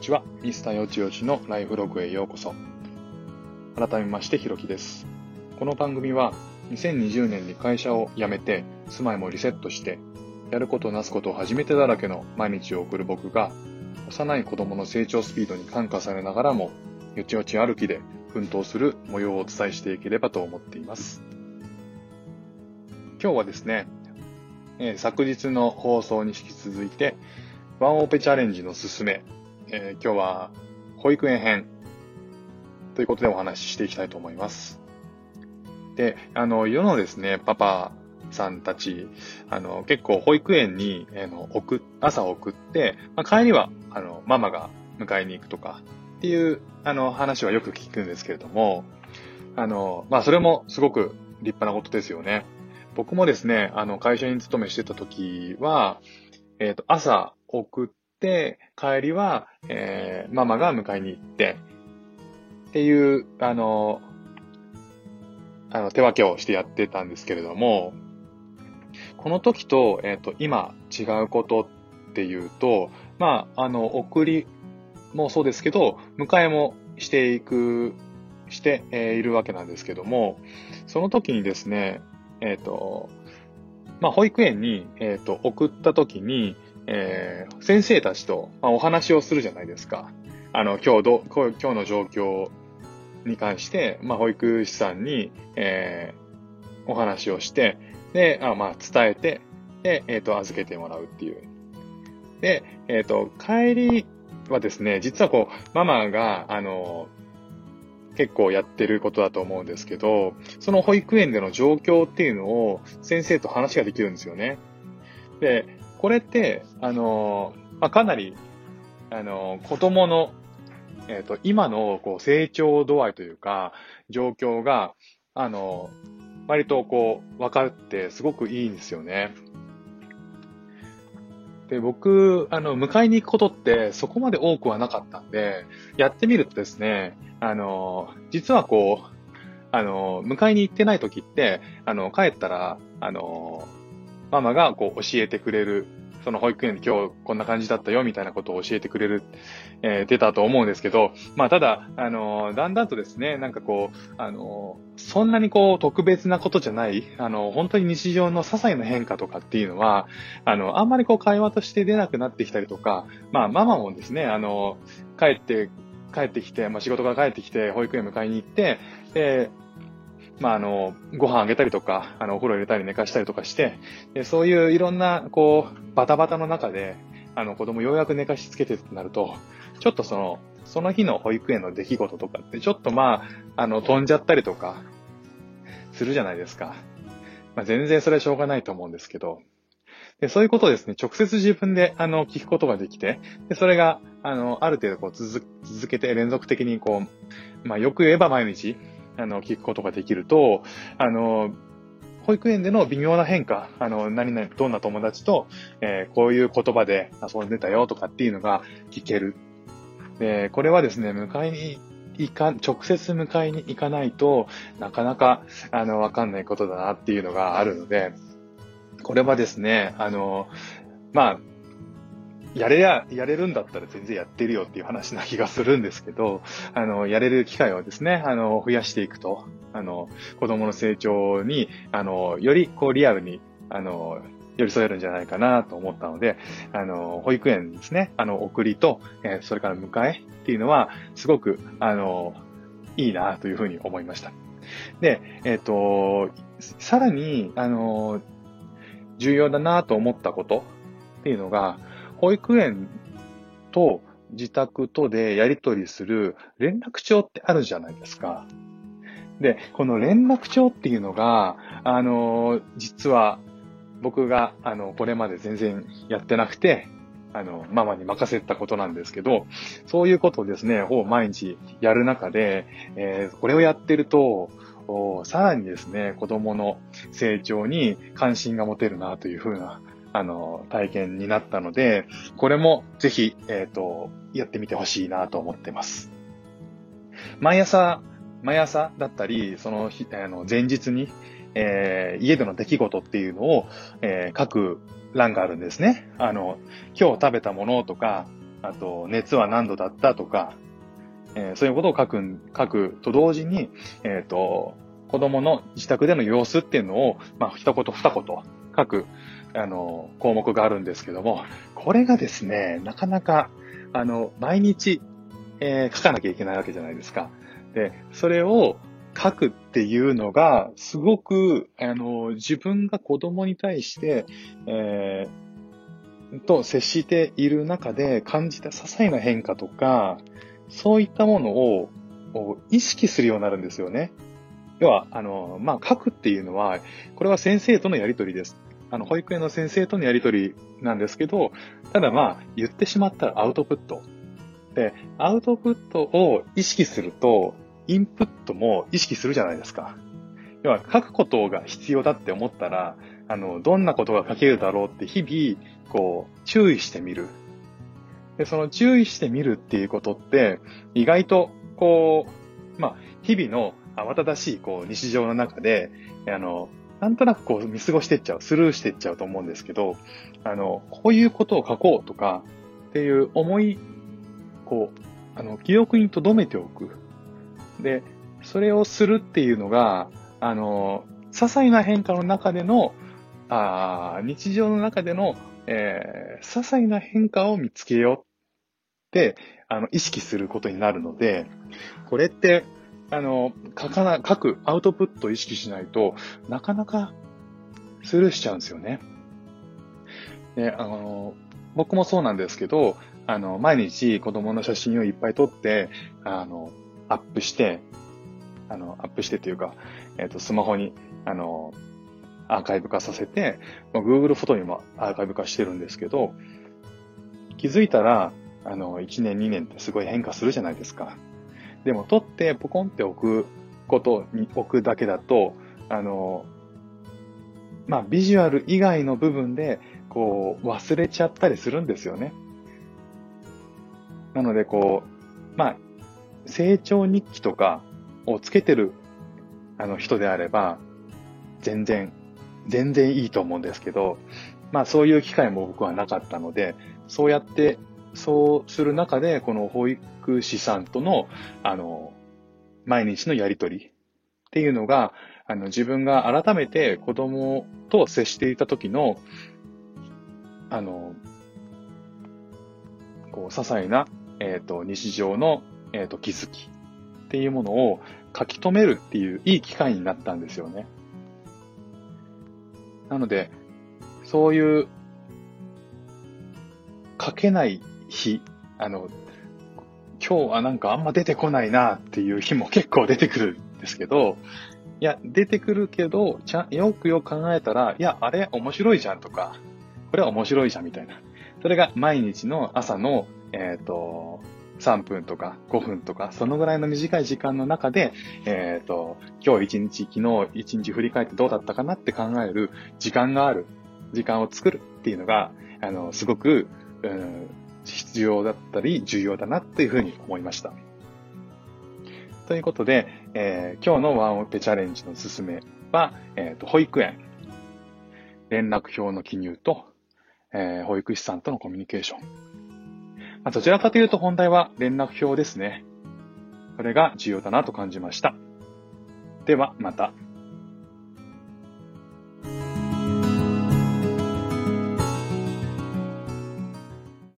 にちは。ミスターよちよちのライフログへようこそ。改めまして、ひろきです。この番組は、2020年に会社を辞めて、住まいもリセットして、やることなすことを初めてだらけの毎日を送る僕が、幼い子供の成長スピードに感化されながらも、よちよち歩きで奮闘する模様をお伝えしていければと思っています。今日はですね、えー、昨日の放送に引き続いて、ワンオペチャレンジのすすめ、えー、今日は保育園編ということでお話ししていきたいと思います。で、あの、世のですね、パパさんたち、あの、結構保育園に、えー、の送朝送って、まあ、帰りは、あの、ママが迎えに行くとかっていう、あの、話はよく聞くんですけれども、あの、まあ、それもすごく立派なことですよね。僕もですね、あの、会社に勤めしてた時は、えっ、ー、と、朝送って、帰りは、えー、ママが迎えに行って、っていう、あの、あの、手分けをしてやってたんですけれども、この時と、えっ、ー、と、今違うことっていうと、まあ、あの、送りもそうですけど、迎えもしていく、して、えー、いるわけなんですけども、その時にですね、えっ、ー、と、まあ、保育園に、えっ、と、送った時に、えー、先生たちと、まあ、お話をするじゃないですか。あの、今日ど、今日の状況に関して、まあ、保育士さんに、えー、お話をして、で、あまあ、伝えて、で、えっ、ー、と、預けてもらうっていう。で、えっ、ー、と、帰りはですね、実はこう、ママが、あの、結構やってることだと思うんですけど、その保育園での状況っていうのを先生と話ができるんですよね。で、これって、あの、まあ、かなり、あの、子供の、えっ、ー、と、今のこう成長度合いというか、状況が、あの、割とこう、分かってすごくいいんですよね。で、僕、あの、迎えに行くことってそこまで多くはなかったんで、やってみるとですね、あの、実はこう、あの、迎えに行ってない時って、あの、帰ったら、あの、ママがこう教えてくれるその保育園で今日こんな感じだったよみたいなことを教えてくれる、えー、出たと思うんですけど、まあただ、あのー、だんだんとですね、なんかこう、あのー、そんなにこう特別なことじゃない、あの本当に日常の些細な変化とかっていうのは、あの、あんまりこう会話として出なくなってきたりとか、まあママもですね、あの帰って、帰ってきて、まあ仕事から帰ってきて保育園迎えに行って、で、まあ、あの、ご飯あげたりとか、あの、お風呂入れたり寝かしたりとかして、でそういういろんな、こう、バタバタの中で、あの、子供ようやく寝かしつけてってなると、ちょっとその、その日の保育園の出来事とかって、ちょっとまあ、あの、飛んじゃったりとか、するじゃないですか。まあ、全然それはしょうがないと思うんですけど、でそういうことをですね、直接自分で、あの、聞くことができて、でそれが、あの、ある程度こう続、続けて連続的にこう、まあ、よく言えば毎日、あの、聞くことができると、あの、保育園での微妙な変化、あの、何々、どんな友達と、えー、こういう言葉で遊んでたよとかっていうのが聞ける。で、これはですね、迎えに行か、直接迎えに行かないとなかなか、あの、わかんないことだなっていうのがあるので、これはですね、あの、まあ、やれや、やれるんだったら全然やってるよっていう話な気がするんですけど、あの、やれる機会をですね、あの、増やしていくと、あの、子供の成長に、あの、よりこうリアルに、あの、寄り添えるんじゃないかなと思ったので、あの、保育園ですね、あの、送りと、えー、それから迎えっていうのは、すごく、あの、いいなというふうに思いました。で、えっ、ー、と、さらに、あの、重要だなと思ったことっていうのが、保育園と自宅とでやり取りする連絡帳ってあるじゃないですか。で、この連絡帳っていうのが、あの、実は僕が、あの、これまで全然やってなくて、あの、ママに任せたことなんですけど、そういうことをですね、を毎日やる中で、えー、これをやってると、さらにですね、子供の成長に関心が持てるなというふうなあの、体験になったので、これもぜひ、えっ、ー、と、やってみてほしいなと思ってます。毎朝、毎朝だったり、その日、あの、前日に、えー、家での出来事っていうのを、えー、書く欄があるんですね。あの、今日食べたものとか、あと、熱は何度だったとか、えー、そういうことを書く、書くと同時に、えっ、ー、と、子供の自宅での様子っていうのを、まあ、一言二言書く、あの、項目があるんですけども、これがですね、なかなか、あの、毎日、えー、書かなきゃいけないわけじゃないですか。で、それを書くっていうのが、すごく、あの、自分が子供に対して、えー、と接している中で感じた些細な変化とか、そういったものを意識するようになるんですよね。要は、あの、まあ、書くっていうのは、これは先生とのやりとりです。あの、保育園の先生とのやりとりなんですけど、ただまあ、言ってしまったらアウトプット。で、アウトプットを意識すると、インプットも意識するじゃないですか。要は、書くことが必要だって思ったら、あの、どんなことが書けるだろうって日々、こう、注意してみる。で、その注意してみるっていうことって、意外と、こう、まあ、日々の慌ただしい、こう、日常の中で、あの、なんとなくこう見過ごしてっちゃう、スルーしてっちゃうと思うんですけど、あの、こういうことを書こうとかっていう思い、こう、あの、記憶に留めておく。で、それをするっていうのが、あの、些細な変化の中での、あ日常の中での、えー、些細な変化を見つけようって、あの、意識することになるので、これって、あの、書かな、書く、アウトプットを意識しないとなかなかスルーしちゃうんですよね。で、あの、僕もそうなんですけど、あの、毎日子供の写真をいっぱい撮って、あの、アップして、あの、アップしてというか、えっ、ー、と、スマホに、あの、アーカイブ化させて、まあ、Google フォトにもアーカイブ化してるんですけど、気づいたら、あの、1年2年ってすごい変化するじゃないですか。でも取ってポコンって置くことに置くだけだと、あの、まあ、ビジュアル以外の部分で、こう、忘れちゃったりするんですよね。なので、こう、まあ、成長日記とかをつけてる、あの、人であれば、全然、全然いいと思うんですけど、まあ、そういう機会も僕はなかったので、そうやってそうする中で、この保育士さんとの、あの、毎日のやりとりっていうのが、あの、自分が改めて子供と接していた時の、あの、こう、些細な、えっ、ー、と、日常の、えっ、ー、と、気づきっていうものを書き留めるっていういい機会になったんですよね。なので、そういう書けない日、あの、今日はなんかあんま出てこないなっていう日も結構出てくるんですけど、いや、出てくるけど、ちゃよくよく考えたら、いや、あれ面白いじゃんとか、これは面白いじゃんみたいな。それが毎日の朝の、えっ、ー、と、3分とか5分とか、そのぐらいの短い時間の中で、えっ、ー、と、今日一日、昨日一日振り返ってどうだったかなって考える時間がある、時間を作るっていうのが、あの、すごく、うん、必要だったり重要だなっていうふうに思いました。ということで、えー、今日のワンオペチャレンジのすすめは、え、ー、と、保育園、連絡表の記入と、えー、保育士さんとのコミュニケーション。まあ、どちらかというと本題は連絡表ですね。これが重要だなと感じました。では、また。